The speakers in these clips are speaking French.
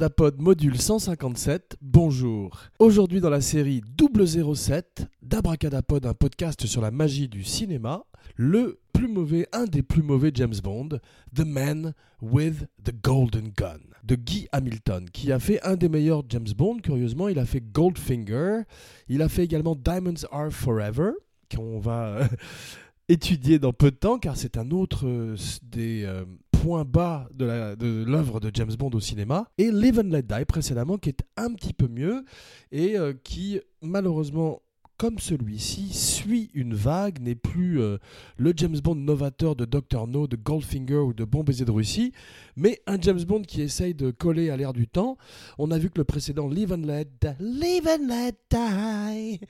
Abracadapod module 157, bonjour. Aujourd'hui dans la série 007 d'Abracadapod, un podcast sur la magie du cinéma, le plus mauvais, un des plus mauvais James Bond, The Man with the Golden Gun, de Guy Hamilton, qui a fait un des meilleurs James Bond, curieusement, il a fait Goldfinger, il a fait également Diamonds Are Forever, qu'on va étudier dans peu de temps, car c'est un autre euh, des... euh, points bas de l'œuvre de, James Bond au cinéma, et Live and Let Die précédemment, qui est un petit peu mieux, et euh, qui malheureusement comme celui-ci, suit une vague, n'est plus euh, le James Bond novateur de Dr. No, de Goldfinger ou de Bon baiser de Russie, mais un James Bond qui essaye de coller à l'air du temps. On a vu que le précédent Live and Let, and Let Die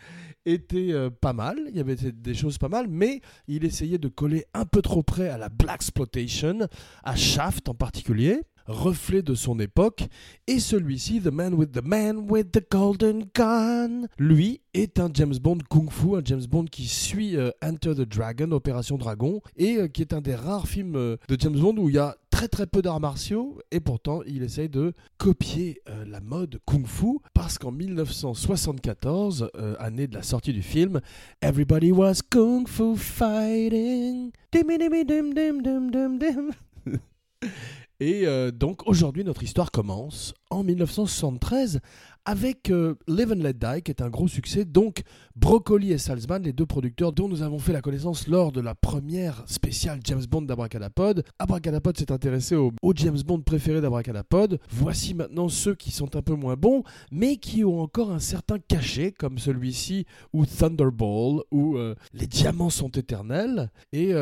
était euh, pas mal, il y avait des choses pas mal, mais il essayait de coller un peu trop près à la Black Exploitation, à Shaft en particulier reflet de son époque, et celui-ci, The Man with the Man with the Golden Gun, lui est un James Bond kung-fu, un James Bond qui suit euh, Enter the Dragon, Opération Dragon, et euh, qui est un des rares films euh, de James Bond où il y a très très peu d'arts martiaux, et pourtant il essaye de copier la mode kung-fu, parce qu'en 1974, année de la sortie du film, Everybody was kung-fu fighting. Et euh, donc aujourd'hui, notre histoire commence en 1973 avec euh, Live and Let Die, qui est un gros succès. Donc Broccoli et Salzman, les deux producteurs dont nous avons fait la connaissance lors de la première spéciale James Bond d'Abracadapod. Abracadapod s'est intéressé au, James Bond préféré d'Abracadapod. Voici maintenant ceux qui sont un peu moins bons, mais qui ont encore un certain cachet, comme celui-ci, ou Thunderball, ou euh, Les Diamants sont éternels, et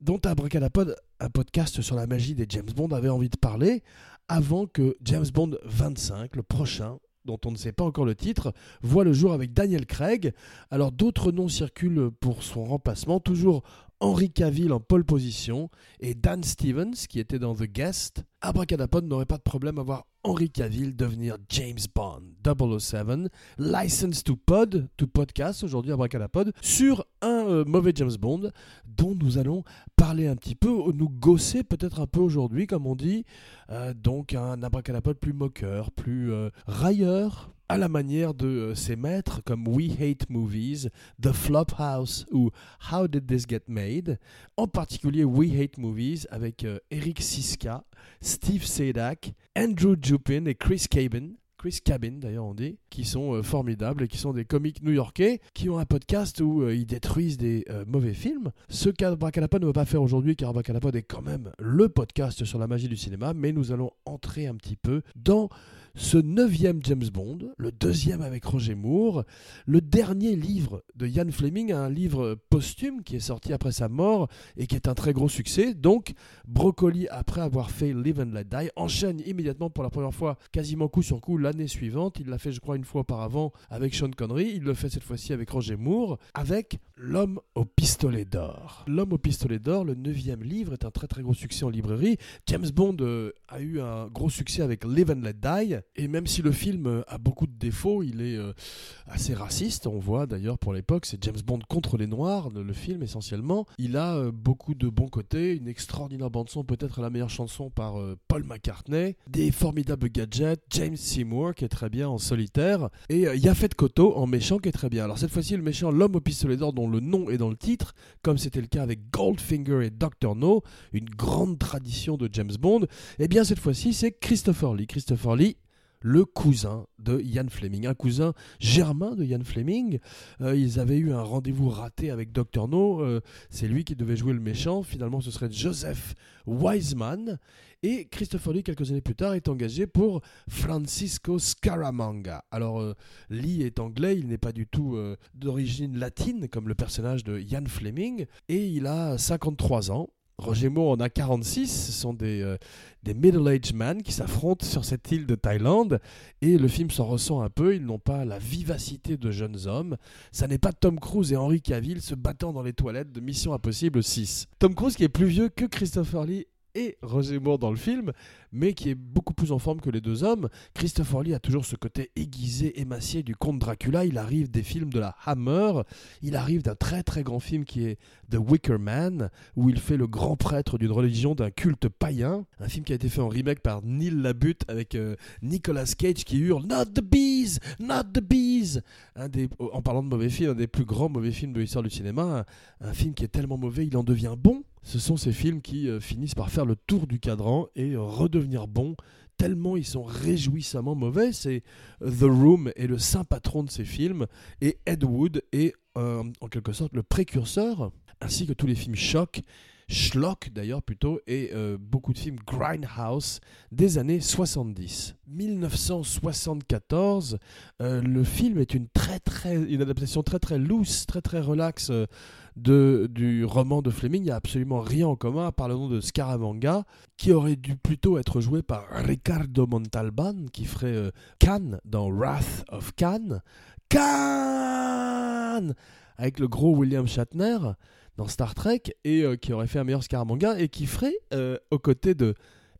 dont Abracadapod un podcast sur la magie des James Bond avait envie de parler avant que James Bond 25, le prochain, dont on ne sait pas encore le titre, voit le jour avec Daniel Craig. Alors d'autres noms circulent pour son remplacement, toujours Henry Cavill en pole position et Dan Stevens qui était dans The Guest. Abracadapod n'aurait pas de problème à voir Henry Cavill devenir James Bond 007, license to pod, to podcast aujourd'hui Abracadapod, sur un euh, mauvais James Bond dont nous allons parler un petit peu, nous gosser peut-être un peu aujourd'hui comme on dit, euh, donc un Abracadapod plus moqueur, plus euh, railleur, à la manière de euh, ses maîtres comme We Hate Movies, The Flophouse ou How Did This Get Made, en particulier We Hate Movies avec euh, Eric Siska, Steve Sadak, Andrew Jupin et Chris Cabin. Chris Cabin d'ailleurs on dit, qui sont euh, formidables et qui sont des comiques new-yorkais qui ont un podcast où ils détruisent des mauvais films. Ce qu'Abracadapod ne va pas faire aujourd'hui car Abracadapod est quand même le podcast sur la magie du cinéma, mais nous allons entrer un petit peu dans ce neuvième James Bond, le deuxième avec Roger Moore, le dernier livre de Ian Fleming, un livre posthume qui est sorti après sa mort et qui est un très gros succès. Donc, Broccoli, après avoir fait Live and Let Die, enchaîne immédiatement pour la première fois, quasiment coup sur coup, l'année suivante. Il l'a fait, je crois, une fois auparavant avec Sean Connery. Il le fait cette fois-ci avec Roger Moore, avec L'homme au pistolet d'or. L'homme au pistolet d'or, le neuvième livre, est un très très gros succès en librairie. James Bond euh, a eu un gros succès avec Live and Let Die. Et même si le film euh, a beaucoup de défauts, il est euh, assez raciste. On voit d'ailleurs pour l'époque, c'est James Bond contre les Noirs, le, film essentiellement. Il a beaucoup de bons côtés, une extraordinaire bande-son, peut-être la meilleure chanson par Paul McCartney, des formidables gadgets, James Seymour qui est très bien en solitaire, et Yafet Koto en méchant qui est très bien. Alors cette fois-ci, le méchant, l'homme au pistolet d'or, dont le nom est dans le titre, comme c'était le cas avec Goldfinger et Dr. No, une grande tradition de James Bond, eh bien cette fois-ci, c'est Christopher Lee. Christopher Lee, le cousin de Ian Fleming, un cousin germain de Ian Fleming. Euh, ils avaient eu un rendez-vous raté avec Dr. No, euh, c'est lui qui devait jouer le méchant, finalement ce serait Joseph Wiseman, et Christopher Lee, quelques années plus tard, est engagé pour Francisco Scaramanga. Alors, euh, Lee est anglais, il n'est pas du tout d'origine latine, comme le personnage de Ian Fleming, et il a 53 ans. Roger Moore en a 46, ce sont des, euh, middle-aged men qui s'affrontent sur cette île de Thaïlande et le film s'en ressent un peu, ils n'ont pas la vivacité de jeunes hommes. Ça n'est pas Tom Cruise et Henry Cavill se battant dans les toilettes de Mission Impossible 6. Tom Cruise qui est plus vieux que Christopher Lee et Roger Moore dans le film, mais qui est beaucoup plus en forme que les deux hommes. Christopher Lee a toujours ce côté aiguisé, émacié du comte Dracula. Il arrive des films de la Hammer, il arrive d'un très très grand film qui est The Wicker Man, où il fait le grand prêtre d'une religion, d'un culte païen. Un film qui a été fait en remake par Neil Labute avec euh, Nicolas Cage qui hurle Not the bees, not the bees. Un des, en parlant de mauvais films, un des plus grands mauvais films de l'histoire du cinéma. Un film qui est tellement mauvais, il en devient bon. Ce sont ces films qui euh, finissent par faire le tour du cadran et redevenir bons tellement ils sont réjouissamment mauvais. C'est euh, The Room est le saint patron de ces films et Ed Wood est euh, en quelque sorte le précurseur, ainsi que tous les films choc, schlock d'ailleurs plutôt, et euh, beaucoup de films grindhouse des années 70. 1974, le film est une adaptation très très loose, très très relaxe de, du roman de Fleming. Il n'y a absolument rien en commun à part le nom de Scaramanga, qui aurait dû plutôt être joué par Ricardo Montalban, qui ferait Khan dans Wrath of Khan. Khan Avec le gros William Shatner dans Star Trek, et qui aurait fait un meilleur Scaramanga, et qui ferait aux côtés de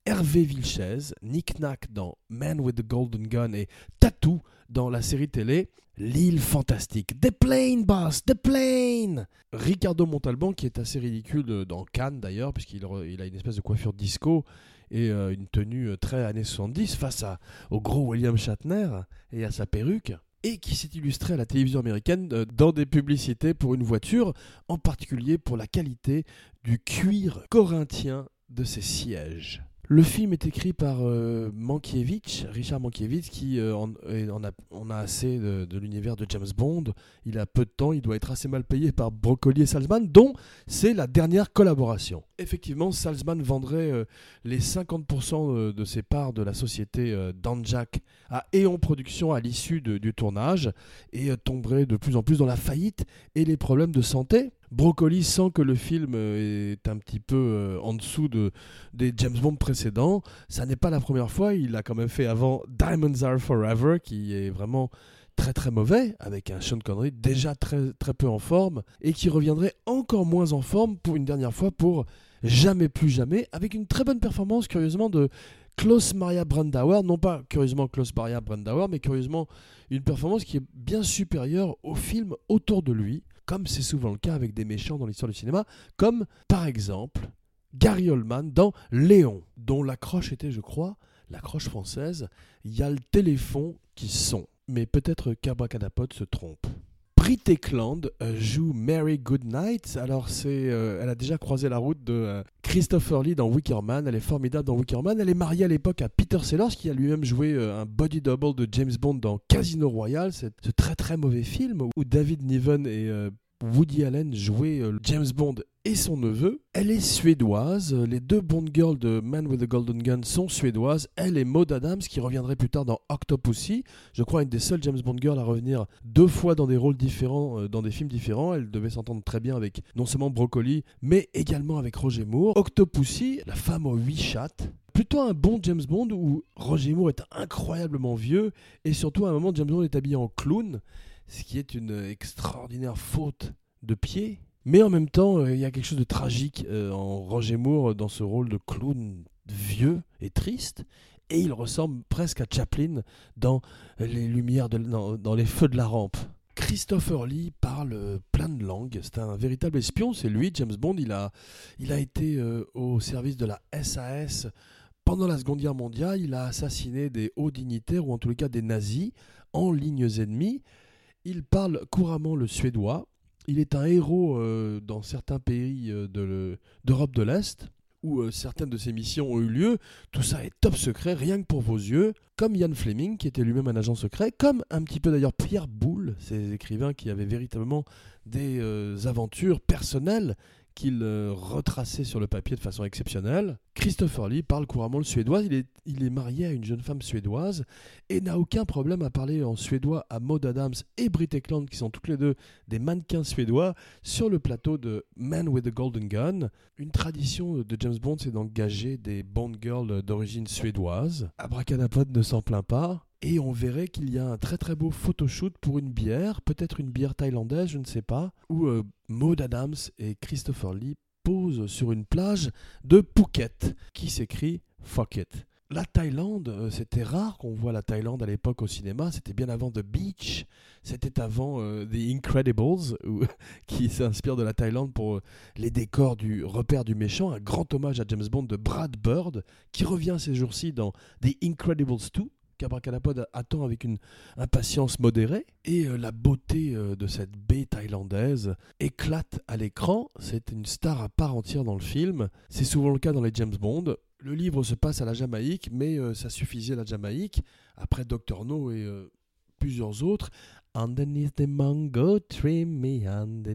Hervé Vilches, Nick Nack dans Man with the Golden Gun et Tattoo dans la série télé L'île fantastique. The plane, boss, the plane Ricardo Montalban, qui est assez ridicule dans Cannes d'ailleurs, puisqu'il il a une espèce de coiffure disco et euh, une tenue euh, très années 70 face au gros William Shatner et à sa perruque, et qui s'est illustré à la télévision américaine euh, dans des publicités pour une voiture, en particulier pour la qualité du cuir corinthien de ses sièges. Le film est écrit par euh, Mankiewicz, Richard Mankiewicz, qui euh, en, a, assez de, l'univers de James Bond. Il a peu de temps, il doit être assez mal payé par Broccoli et Salzman, dont c'est la dernière collaboration. Effectivement, Salzman vendrait euh, les 50% de ses parts de la société Danjak à Eon Productions à l'issue du tournage et tomberait de plus en plus dans la faillite et les problèmes de santé Broccoli sent que le film euh, est un petit peu euh, en dessous de, des James Bond précédents. Ça n'est pas la première fois, il a quand même fait avant Diamonds Are Forever, qui est vraiment très très mauvais, avec un Sean Connery déjà très, très peu en forme, et qui reviendrait encore moins en forme pour une dernière fois pour Jamais plus jamais, avec une très bonne performance curieusement de Klaus Maria Brandauer, non pas curieusement Klaus Maria Brandauer, mais curieusement une performance qui est bien supérieure au film autour de lui comme c'est souvent le cas avec des méchants dans l'histoire du cinéma, comme par exemple Gary Oldman dans Léon, dont l'accroche était, je crois, l'accroche française, il y a le téléphone qui sonne. Mais peut-être qu'Abracadapod se trompe. Brit Ekland euh, joue Mary Goodnight. Alors, euh, elle a déjà croisé la route de euh, Christopher Lee dans Wicker Man. Elle est formidable dans Wicker Man. Elle est mariée à l'époque à Peter Sellers, qui a lui-même joué un body double de James Bond dans Casino Royale. Ce très très mauvais film où David Niven et Woody Allen jouait euh, James Bond et son neveu. Elle est suédoise. Les deux Bond girls de Man with the Golden Gun sont suédoises. Elle est Maud Adams, qui reviendrait plus tard dans Octopussy. Je crois une des seules James Bond girls à revenir deux fois dans des rôles différents, euh, dans des films différents. Elle devait s'entendre très bien avec non seulement Broccoli, mais également avec Roger Moore. Octopussy, la femme aux huit chattes plutôt un bon James Bond où Roger Moore est incroyablement vieux et surtout à un moment James Bond est habillé en clown ce qui est une extraordinaire faute de pied. Mais en même temps, euh, il y a quelque chose de tragique euh, en Roger Moore dans ce rôle de clown vieux et triste. Et il ressemble presque à Chaplin dans les lumières, dans, les feux de la rampe. Christopher Lee parle euh, plein de langues. C'est un véritable espion. C'est lui, James Bond. Il a, il a été au service de la SAS pendant la Seconde Guerre mondiale. Il a assassiné des hauts dignitaires, ou en tous les cas des nazis, en lignes ennemies. Il parle couramment le suédois. Il est un héros euh, dans certains pays euh, d'Europe de l'Est où euh, certaines de ses missions ont eu lieu. Tout ça est top secret, rien que pour vos yeux. Comme Ian Fleming, qui était lui-même un agent secret, comme un petit peu d'ailleurs Pierre Boulle, ces écrivains qui avaient véritablement des aventures personnelles qu'il euh, retraçait sur le papier de façon exceptionnelle. Christopher Lee parle couramment le suédois, il est, marié à une jeune femme suédoise et n'a aucun problème à parler en suédois à Maud Adams et Britt Ekland, qui sont toutes les deux des mannequins suédois, sur le plateau de Man with the Golden Gun. Une tradition de James Bond, c'est d'engager des Bond girls d'origine suédoise. Abracadapod ne s'en plaint pas. Et on verrait qu'il y a un très très beau photoshoot pour une bière, peut-être une bière thaïlandaise, je ne sais pas, où euh, Maud Adams et Christopher Lee pose sur une plage de Phuket, qui s'écrit Fuck It. La Thaïlande, euh, c'était rare qu'on voit la Thaïlande à l'époque au cinéma. C'était bien avant The Beach, c'était avant euh, The Incredibles, qui s'inspire de la Thaïlande pour euh, les décors du repère du méchant. Un grand hommage à James Bond de Brad Bird, qui revient ces jours-ci dans The Incredibles 2 qu'Abracadapod attend avec une impatience modérée. Et la beauté de cette baie thaïlandaise éclate à l'écran. C'est une star à part entière dans le film. C'est souvent le cas dans les James Bond. Le livre se passe à la Jamaïque, mais euh, ça suffisait la Jamaïque. Après Dr No et euh, plusieurs autres. Underneath the mango tree, me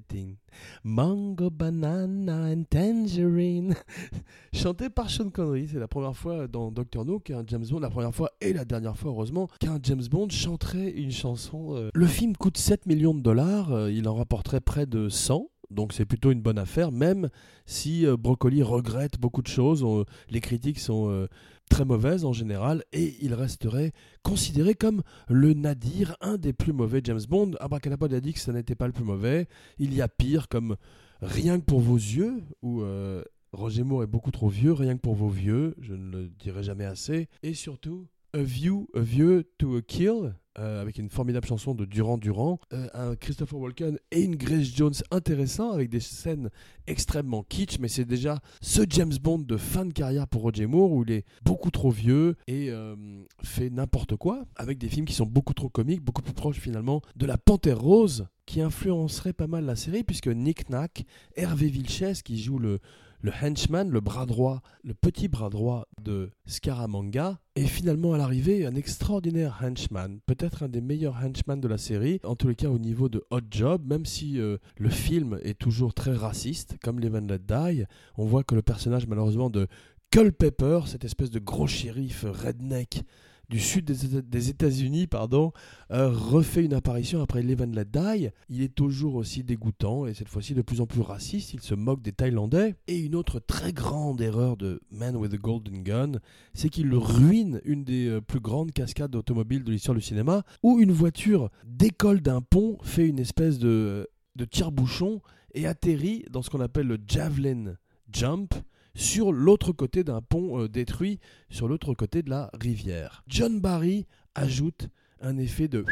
thing. Mango, banana and tangerine. Chanté par Sean Connery. C'est la première fois dans Dr No qu'un James Bond, la première fois et la dernière fois, heureusement, qu'un James Bond chanterait une chanson. Euh. Le film coûte 7 millions de dollars. il en rapporterait près de 100 donc c'est plutôt une bonne affaire, même si euh, Brocoli regrette beaucoup de choses. les critiques sont euh, très mauvaises en général, et il resterait considéré comme le nadir, un des plus mauvais James Bond. Abracadabra a dit que ce n'était pas le plus mauvais. Il y a pire, comme Rien que pour vos yeux, où euh, Roger Moore est beaucoup trop vieux, Rien que pour vos vieux, je ne le dirai jamais assez. Et surtout, A View, A View to a Kill, euh, avec une formidable chanson de Durand Durand, euh, un Christopher Walken et une Grace Jones intéressants avec des scènes extrêmement kitsch, mais c'est déjà ce James Bond de fin de carrière pour Roger Moore où il est beaucoup trop vieux et euh, fait n'importe quoi avec des films qui sont beaucoup trop comiques, beaucoup plus proches finalement de la Panthère Rose qui influencerait pas mal la série puisque Nick Nack, Hervé Vilches qui joue le le henchman, le bras droit, le petit bras droit de Scaramanga, est finalement à l'arrivée un extraordinaire henchman, peut-être un des meilleurs henchmen de la série, en tous les cas au niveau de Hot Job, même si euh, le film est toujours très raciste, comme Live Let Die, on voit que le personnage malheureusement de Culpepper, cette espèce de gros shérif redneck du sud des, États-Unis pardon, euh, refait une apparition après Let Die. Il est toujours aussi dégoûtant et cette fois-ci de plus en plus raciste. Il se moque des Thaïlandais. Et une autre très grande erreur de Man with a Golden Gun, c'est qu'il ruine une des euh, plus grandes cascades automobiles de l'histoire du cinéma, où une voiture décolle d'un pont, fait une espèce de, de tire-bouchon et atterrit dans ce qu'on appelle le javelin jump sur l'autre côté d'un pont euh, détruit, sur l'autre côté de la rivière. John Barry ajoute un effet de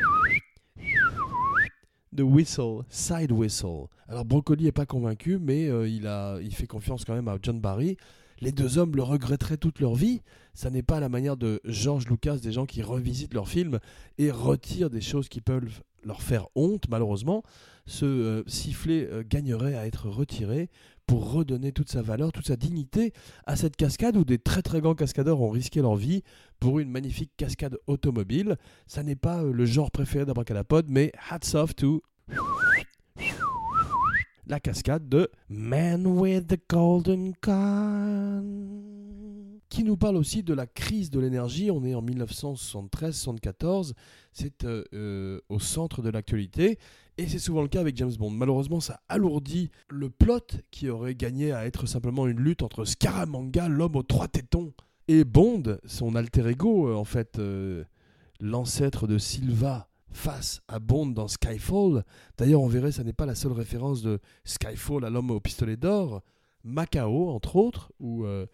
whistle, side whistle. Alors Broccoli n'est pas convaincu, mais euh, il fait confiance quand même à John Barry. Les deux hommes le regretteraient toute leur vie. Ça n'est pas la manière de George Lucas, des gens qui revisitent leurs films et retirent des choses qui peuvent leur faire honte, malheureusement. Ce euh, sifflet gagnerait à être retiré pour redonner toute sa valeur, toute sa dignité à cette cascade où des très très grands cascadeurs ont risqué leur vie pour une magnifique cascade automobile. Ça n'est pas euh, le genre préféré d'Abracadapod, mais hats off to la cascade de Man with the Golden Gun qui nous parle aussi de la crise de l'énergie. On est en 1973-74, c'est euh, euh, au centre de l'actualité. Et c'est souvent le cas avec James Bond. Malheureusement, ça alourdit le plot qui aurait gagné à être simplement une lutte entre Scaramanga, l'homme aux trois tétons, et Bond, son alter ego, euh, en fait, l'ancêtre de Silva face à Bond dans Skyfall. D'ailleurs, on verrait, ça n'est pas la seule référence de Skyfall à l'homme au pistolet d'or. Macao, entre autres, euh,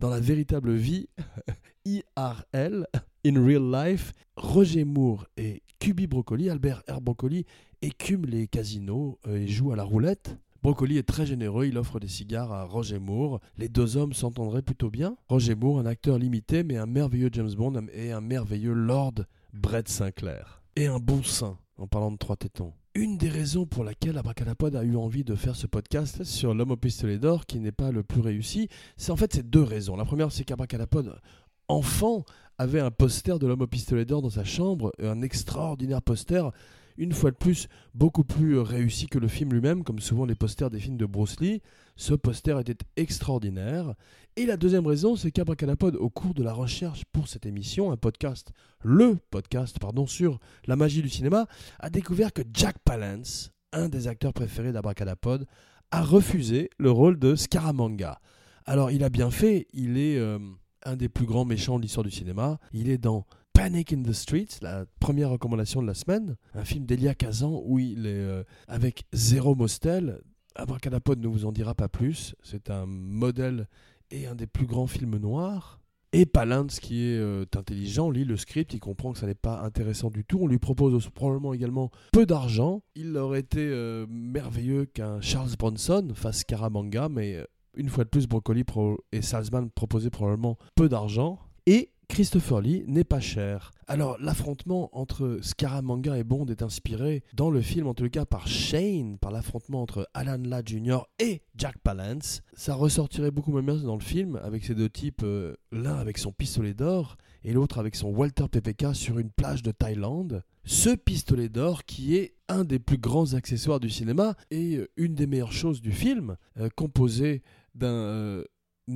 dans la véritable vie, IRL, in real life, Roger Moore et Cuby Broccoli, Albert R. Broccoli, écume les casinos euh, et joue à la roulette. Broccoli est très généreux, il offre des cigares à Roger Moore. Les deux hommes s'entendraient plutôt bien. Roger Moore, un acteur limité, mais un merveilleux James Bond et un merveilleux Lord Brett Sinclair. Et un bon sein, en parlant de trois tétons. Une des raisons pour laquelle Abracadapod a eu envie de faire ce podcast sur l'homme au pistolet d'or, qui n'est pas le plus réussi, c'est en fait ces deux raisons. La première, c'est qu'Abracadapod, enfant, avait un poster de l'homme au pistolet d'or dans sa chambre, un extraordinaire poster une fois de plus, beaucoup plus réussi que le film lui-même, comme souvent les posters des films de Bruce Lee. Ce poster était extraordinaire. Et la deuxième raison, c'est qu'Abracadapod, au cours de la recherche pour cette émission, un podcast, le podcast, pardon, sur la magie du cinéma, a découvert que Jack Palance, un des acteurs préférés d'Abracadapod, a refusé le rôle de Scaramanga. Alors, il a bien fait, il est euh, un des plus grands méchants de l'histoire du cinéma. Il est dans Panic in the Streets, la première recommandation de la semaine, un film d'Elia Kazan où il est euh, avec Zéro Mostel, Abracadapod ne vous en dira pas plus. C'est un modèle et un des plus grands films noirs. Et Palance, qui est euh, intelligent, lit le script, il comprend que ça n'est pas intéressant du tout. On lui propose probablement également peu d'argent. Il aurait été euh, merveilleux qu'un Charles Bronson fasse Caramanga, mais euh, une fois de plus, Broccoli et Salzman proposaient probablement peu d'argent. Et Christopher Lee n'est pas cher. Alors l'affrontement entre Scaramanga et Bond est inspiré dans le film en tout cas par Shane, par l'affrontement entre Alan Ladd Jr. et Jack Palance. Ça ressortirait beaucoup moins bien dans le film avec ces deux types, euh, l'un avec son pistolet d'or et l'autre avec son Walter PPK sur une plage de Thaïlande. Ce pistolet d'or qui est un des plus grands accessoires du cinéma et euh, une des meilleures choses du film, euh, composé d'un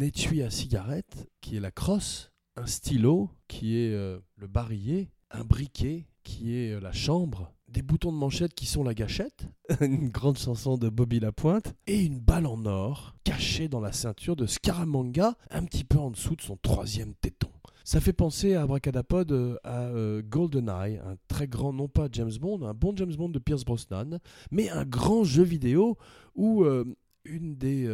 étui à cigarette qui est la crosse un stylo qui est euh, le barillet, un briquet qui est euh, la chambre, des boutons de manchette qui sont la gâchette, une grande chanson de Bobby Lapointe, et une balle en or cachée dans la ceinture de Scaramanga, un petit peu en dessous de son troisième téton. Ça fait penser à Abracadapod euh, à GoldenEye, un très grand, non pas James Bond, un bon James Bond de Pierce Brosnan, mais un grand jeu vidéo où une des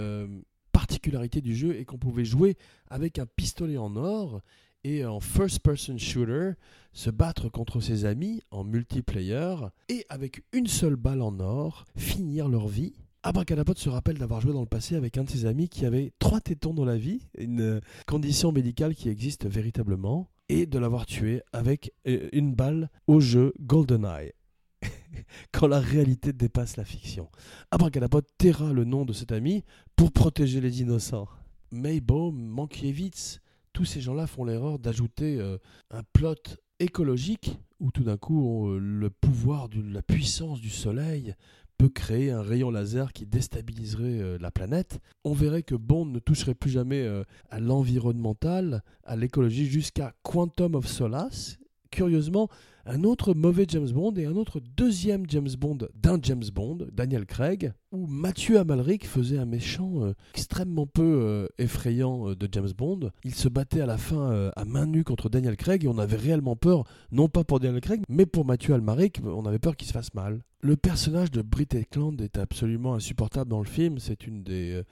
particularité du jeu est qu'on pouvait jouer avec un pistolet en or et en first-person shooter se battre contre ses amis en multiplayer et avec une seule balle en or finir leur vie. Abracadapod se rappelle d'avoir joué dans le passé avec un de ses amis qui avait trois tétons dans la vie, une condition médicale qui existe véritablement, et de l'avoir tué avec euh, une balle au jeu GoldenEye. quand la réalité dépasse la fiction. Abracadabra taira le nom de cet ami pour protéger les innocents. Maybaum, Mankiewicz, tous ces gens-là font l'erreur d'ajouter euh, un plot écologique où tout d'un coup euh, le pouvoir de la puissance du soleil peut créer un rayon laser qui déstabiliserait euh, la planète. On verrait que Bond ne toucherait plus jamais à l'environnemental, à l'écologie jusqu'à Quantum of Solace. Curieusement, un autre mauvais James Bond et un autre deuxième James Bond d'un James Bond, Daniel Craig, où Mathieu Amalric faisait un méchant euh, extrêmement peu euh, effrayant euh, de James Bond. Il se battait à la fin à main nue contre Daniel Craig et on avait réellement peur, non pas pour Daniel Craig, mais pour Mathieu Amalric, on avait peur qu'il se fasse mal. Le personnage de Britt Eklund est absolument insupportable dans le film. C'est une des,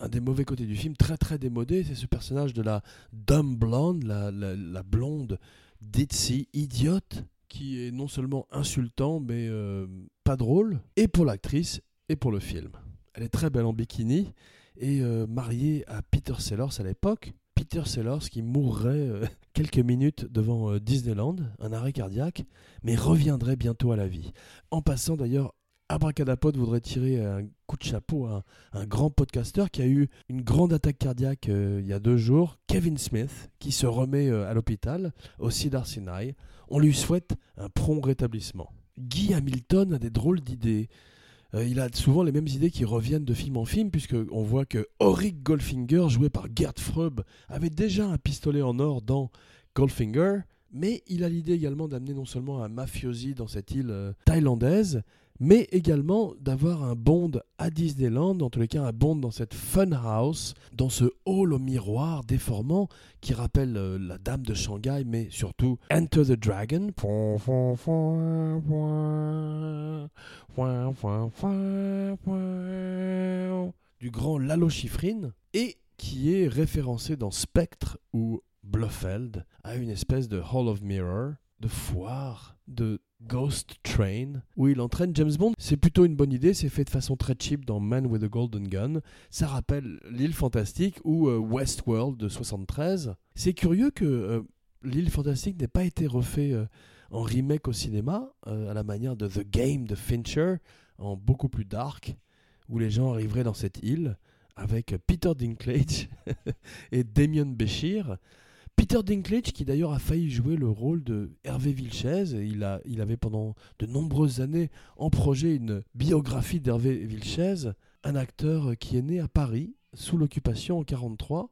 un des mauvais côtés du film, très très démodé. C'est ce personnage de la dumb blonde, la, la, blonde ditzy, idiote, qui est non seulement insultant, mais euh, pas drôle, et pour l'actrice, et pour le film. Elle est très belle en bikini, et euh, mariée à Peter Sellers à l'époque. Peter Sellers qui mourrait euh, quelques minutes devant Disneyland, un arrêt cardiaque, mais reviendrait bientôt à la vie. En passant d'ailleurs Abracadapod voudrait tirer un coup de chapeau à un, grand podcasteur qui a eu une grande attaque cardiaque il y a deux jours, Kevin Smith, qui se remet à l'hôpital au Cedar Sinai. On lui souhaite un prompt rétablissement. Guy Hamilton a des drôles d'idées. Euh, il a souvent les mêmes idées qui reviennent de film en film, puisqu'on voit que Auric Goldfinger, joué par Gerd Freub, avait déjà un pistolet en or dans Goldfinger, mais il a l'idée également d'amener non seulement un mafiosi dans cette île euh, thaïlandaise, mais également d'avoir un Bond à Disneyland, en tous les cas un Bond dans cette funhouse, dans ce hall au miroir déformant qui rappelle euh, la Dame de Shanghai, mais surtout Enter the Dragon. Du grand Lalo Schifrin, et qui est référencé dans Spectre ou Blofeld à une espèce de Hall of Mirror, de foire, de Ghost Train, où il entraîne James Bond. C'est plutôt une bonne idée, c'est fait de façon très cheap dans Man with a Golden Gun. Ça rappelle L'île fantastique ou euh, Westworld de 73. C'est curieux que euh, L'île fantastique n'ait pas été refait euh, en remake au cinéma, à la manière de The Game de Fincher, en beaucoup plus dark, où les gens arriveraient dans cette île avec Peter Dinklage et Damien Béchir. Peter Dinklage, qui d'ailleurs a failli jouer le rôle de Hervé Vilches, il, il avait pendant de nombreuses années en projet une biographie d'Hervé Vilches, un acteur qui est né à Paris sous l'occupation en 1943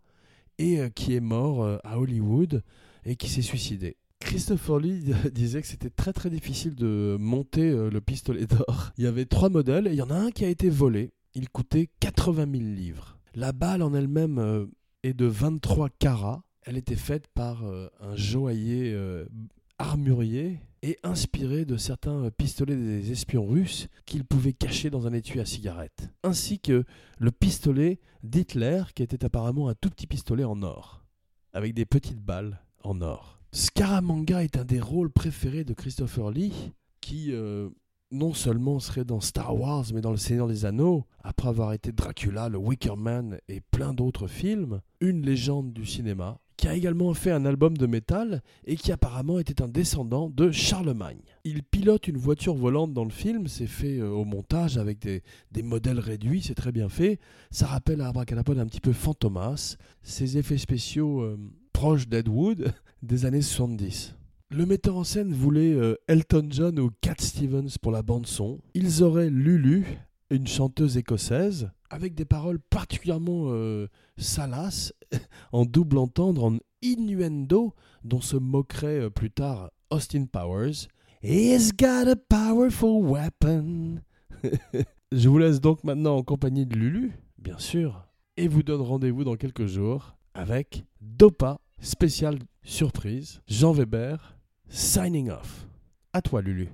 et euh, qui est mort euh, à Hollywood et qui s'est suicidé. Christopher Lee disait que c'était très très difficile de monter euh, le pistolet d'or. Il y avait trois modèles et il y en a un qui a été volé. Il coûtait 80 000 livres. La balle en elle-même est de 23 carats elle était faite par euh, un joaillier euh, armurier et inspiré de certains pistolets des espions russes qu'il pouvait cacher dans un étui à cigarette, ainsi que le pistolet d'Hitler qui était apparemment un tout petit pistolet en or, avec des petites balles en or. Scaramanga est un des rôles préférés de Christopher Lee, qui euh, non seulement serait dans Star Wars, mais dans Le Seigneur des Anneaux, après avoir été Dracula, le Wicker Man et plein d'autres films, une légende du cinéma, qui a également fait un album de métal et qui apparemment était un descendant de Charlemagne. Il pilote une voiture volante dans le film, c'est fait euh, au montage avec des, modèles réduits, c'est très bien fait. Ça rappelle à Abracadapod un petit peu Fantomas, ses effets spéciaux euh, proches d'Ed des années 70. Le metteur en scène voulait euh, Elton John ou Cat Stevens pour la bande son. Ils auraient Lulu, une chanteuse écossaise, avec des paroles particulièrement euh, salaces, en double entendre, en innuendo, dont se moquerait euh, plus tard Austin Powers. He's got a powerful weapon. Je vous laisse donc maintenant en compagnie de Lulu, bien sûr, et vous donne rendez-vous dans quelques jours avec Dopa, spécial surprise, Jean Weber, signing off. À toi, Lulu.